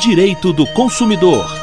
Direito do Consumidor.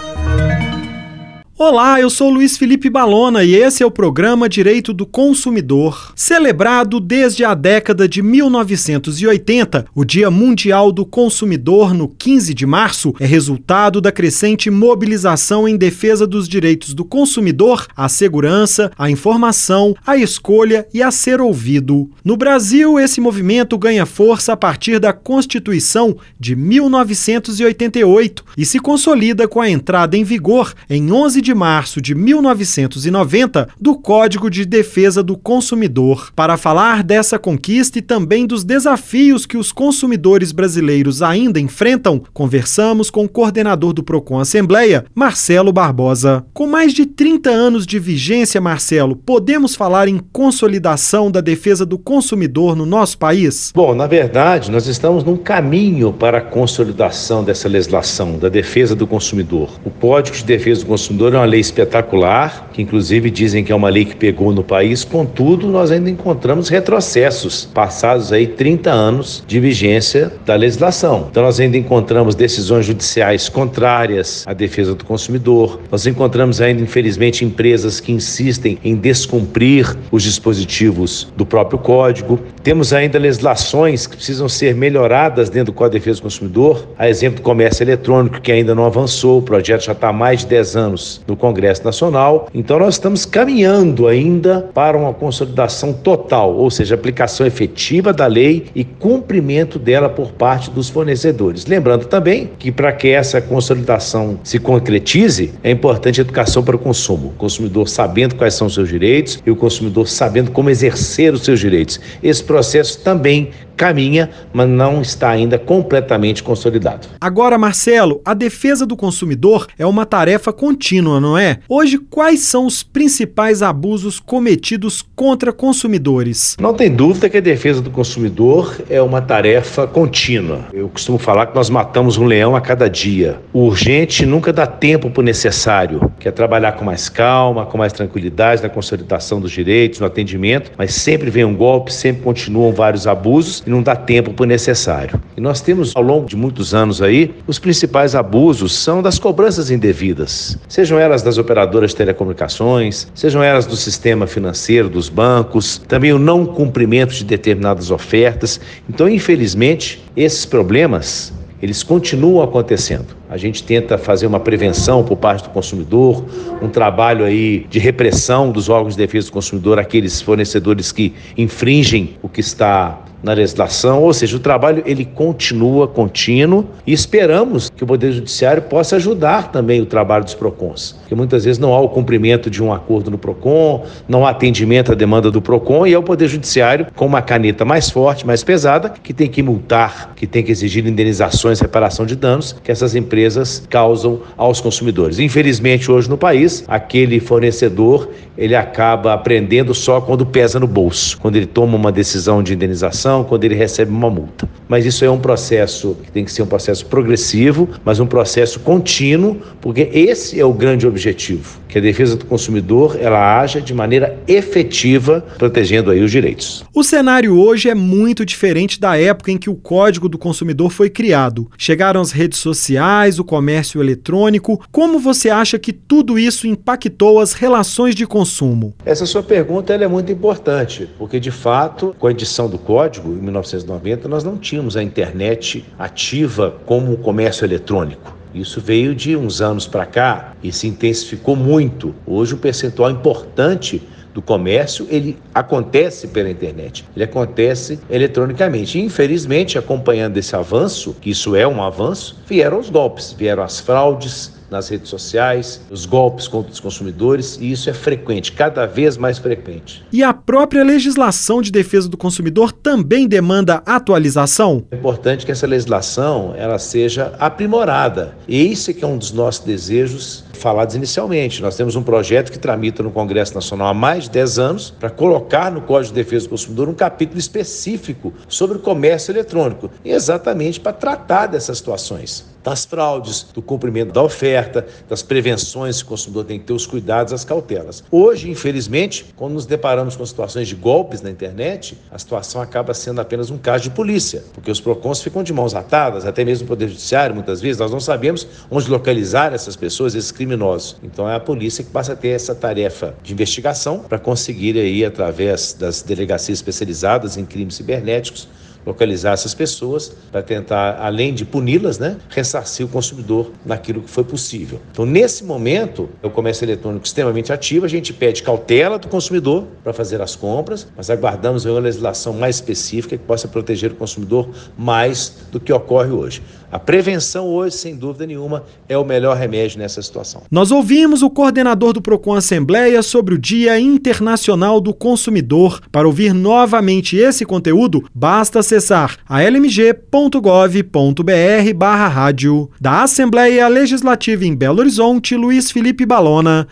Olá, eu sou Luiz Felipe Balona e esse é o programa Direito do Consumidor. Celebrado desde a década de 1980, o Dia Mundial do Consumidor, no 15 de março, é resultado da crescente mobilização em defesa dos direitos do consumidor, à segurança, à informação, à escolha e a ser ouvido. No Brasil, esse movimento ganha força a partir da Constituição de 1988 e se consolida com a entrada em vigor em 11 de de março de 1990 do Código de Defesa do Consumidor. Para falar dessa conquista e também dos desafios que os consumidores brasileiros ainda enfrentam, conversamos com o coordenador do Procon Assembleia, Marcelo Barbosa. Com mais de 30 anos de vigência, Marcelo, podemos falar em consolidação da defesa do consumidor no nosso país? Bom, na verdade, nós estamos num caminho para a consolidação dessa legislação da defesa do consumidor. O Código de Defesa do Consumidor é uma lei espetacular, que inclusive dizem que é uma lei que pegou no país, contudo, nós ainda encontramos retrocessos, passados aí 30 anos de vigência da legislação. Então nós ainda encontramos decisões judiciais contrárias à defesa do consumidor. Nós encontramos ainda, infelizmente, empresas que insistem em descumprir os dispositivos do próprio código. Temos ainda legislações que precisam ser melhoradas dentro do Código de Defesa do Consumidor, a exemplo do comércio eletrônico, que ainda não avançou, o projeto já está há mais de 10 anos no Congresso Nacional. Então, nós estamos caminhando ainda para uma consolidação total, ou seja, aplicação efetiva da lei e cumprimento dela por parte dos fornecedores. Lembrando também que, para que essa consolidação se concretize, é importante a educação para o consumo. O consumidor sabendo quais são os seus direitos e o consumidor sabendo como exercer os seus direitos. Esse processo também caminha, mas não está ainda completamente consolidado. Agora, Marcelo, a defesa do consumidor é uma tarefa contínua, não é? Hoje, quais são os principais abusos cometidos contra consumidores? Não tem dúvida que a defesa do consumidor é uma tarefa contínua. Eu costumo falar que nós matamos um leão a cada dia. O urgente nunca dá tempo para o necessário, que é trabalhar com mais calma, com mais tranquilidade na consolidação dos direitos, no atendimento, mas sempre vem um golpe, sempre continuam vários abusos e não dá tempo o necessário. E nós temos, ao longo de muitos anos aí, os principais abusos são das cobranças indevidas, sejam elas das operadoras de telecomunicações, sejam elas do sistema financeiro, dos bancos, também o não cumprimento de determinadas ofertas. Então, infelizmente, esses problemas eles continuam acontecendo. A gente tenta fazer uma prevenção por parte do consumidor, um trabalho aí de repressão dos órgãos de defesa do consumidor, aqueles fornecedores que infringem o que está na legislação, ou seja, o trabalho ele continua contínuo e esperamos que o Poder Judiciário possa ajudar também o trabalho dos PROCONs, porque muitas vezes não há o cumprimento de um acordo no PROCON, não há atendimento à demanda do PROCON e é o Poder Judiciário com uma caneta mais forte, mais pesada, que tem que multar, que tem que exigir indenizações, reparação de danos que essas empresas causam aos consumidores. Infelizmente, hoje no país, aquele fornecedor, ele acaba aprendendo só quando pesa no bolso, quando ele toma uma decisão de indenização quando ele recebe uma multa. Mas isso é um processo que tem que ser um processo progressivo, mas um processo contínuo, porque esse é o grande objetivo, que a defesa do consumidor ela haja de maneira efetiva, protegendo aí os direitos. O cenário hoje é muito diferente da época em que o Código do Consumidor foi criado. Chegaram as redes sociais, o comércio eletrônico. Como você acha que tudo isso impactou as relações de consumo? Essa sua pergunta é muito importante, porque de fato, com a edição do Código código, em 1990, nós não tínhamos a internet ativa como o comércio eletrônico. Isso veio de uns anos para cá e se intensificou muito. Hoje, um percentual importante do comércio ele acontece pela internet, ele acontece eletronicamente. infelizmente, acompanhando esse avanço, que isso é um avanço, vieram os golpes, vieram as fraudes, nas redes sociais, os golpes contra os consumidores, e isso é frequente, cada vez mais frequente. E a própria legislação de defesa do consumidor também demanda atualização? É importante que essa legislação ela seja aprimorada. E esse que é um dos nossos desejos falados inicialmente. Nós temos um projeto que tramita no Congresso Nacional há mais de 10 anos para colocar no Código de Defesa do Consumidor um capítulo específico sobre o comércio eletrônico, exatamente para tratar dessas situações. Das fraudes, do cumprimento da oferta, das prevenções que o consumidor tem que ter, os cuidados, as cautelas. Hoje, infelizmente, quando nos deparamos com situações de golpes na internet, a situação acaba sendo apenas um caso de polícia, porque os PROCONs ficam de mãos atadas, até mesmo o Poder Judiciário, muitas vezes, nós não sabemos onde localizar essas pessoas, esses criminosos. Então é a polícia que passa a ter essa tarefa de investigação para conseguir aí, através das delegacias especializadas em crimes cibernéticos, localizar essas pessoas para tentar, além de puni-las, né, ressarcir o consumidor naquilo que foi possível. Então, nesse momento, é o comércio eletrônico extremamente ativo, a gente pede cautela do consumidor para fazer as compras, mas aguardamos uma legislação mais específica que possa proteger o consumidor mais do que ocorre hoje. A prevenção hoje, sem dúvida nenhuma, é o melhor remédio nessa situação. Nós ouvimos o coordenador do Procon Assembleia sobre o Dia Internacional do Consumidor. Para ouvir novamente esse conteúdo, basta acessar almg.gov.br barra rádio. Da Assembleia Legislativa em Belo Horizonte, Luiz Felipe Balona.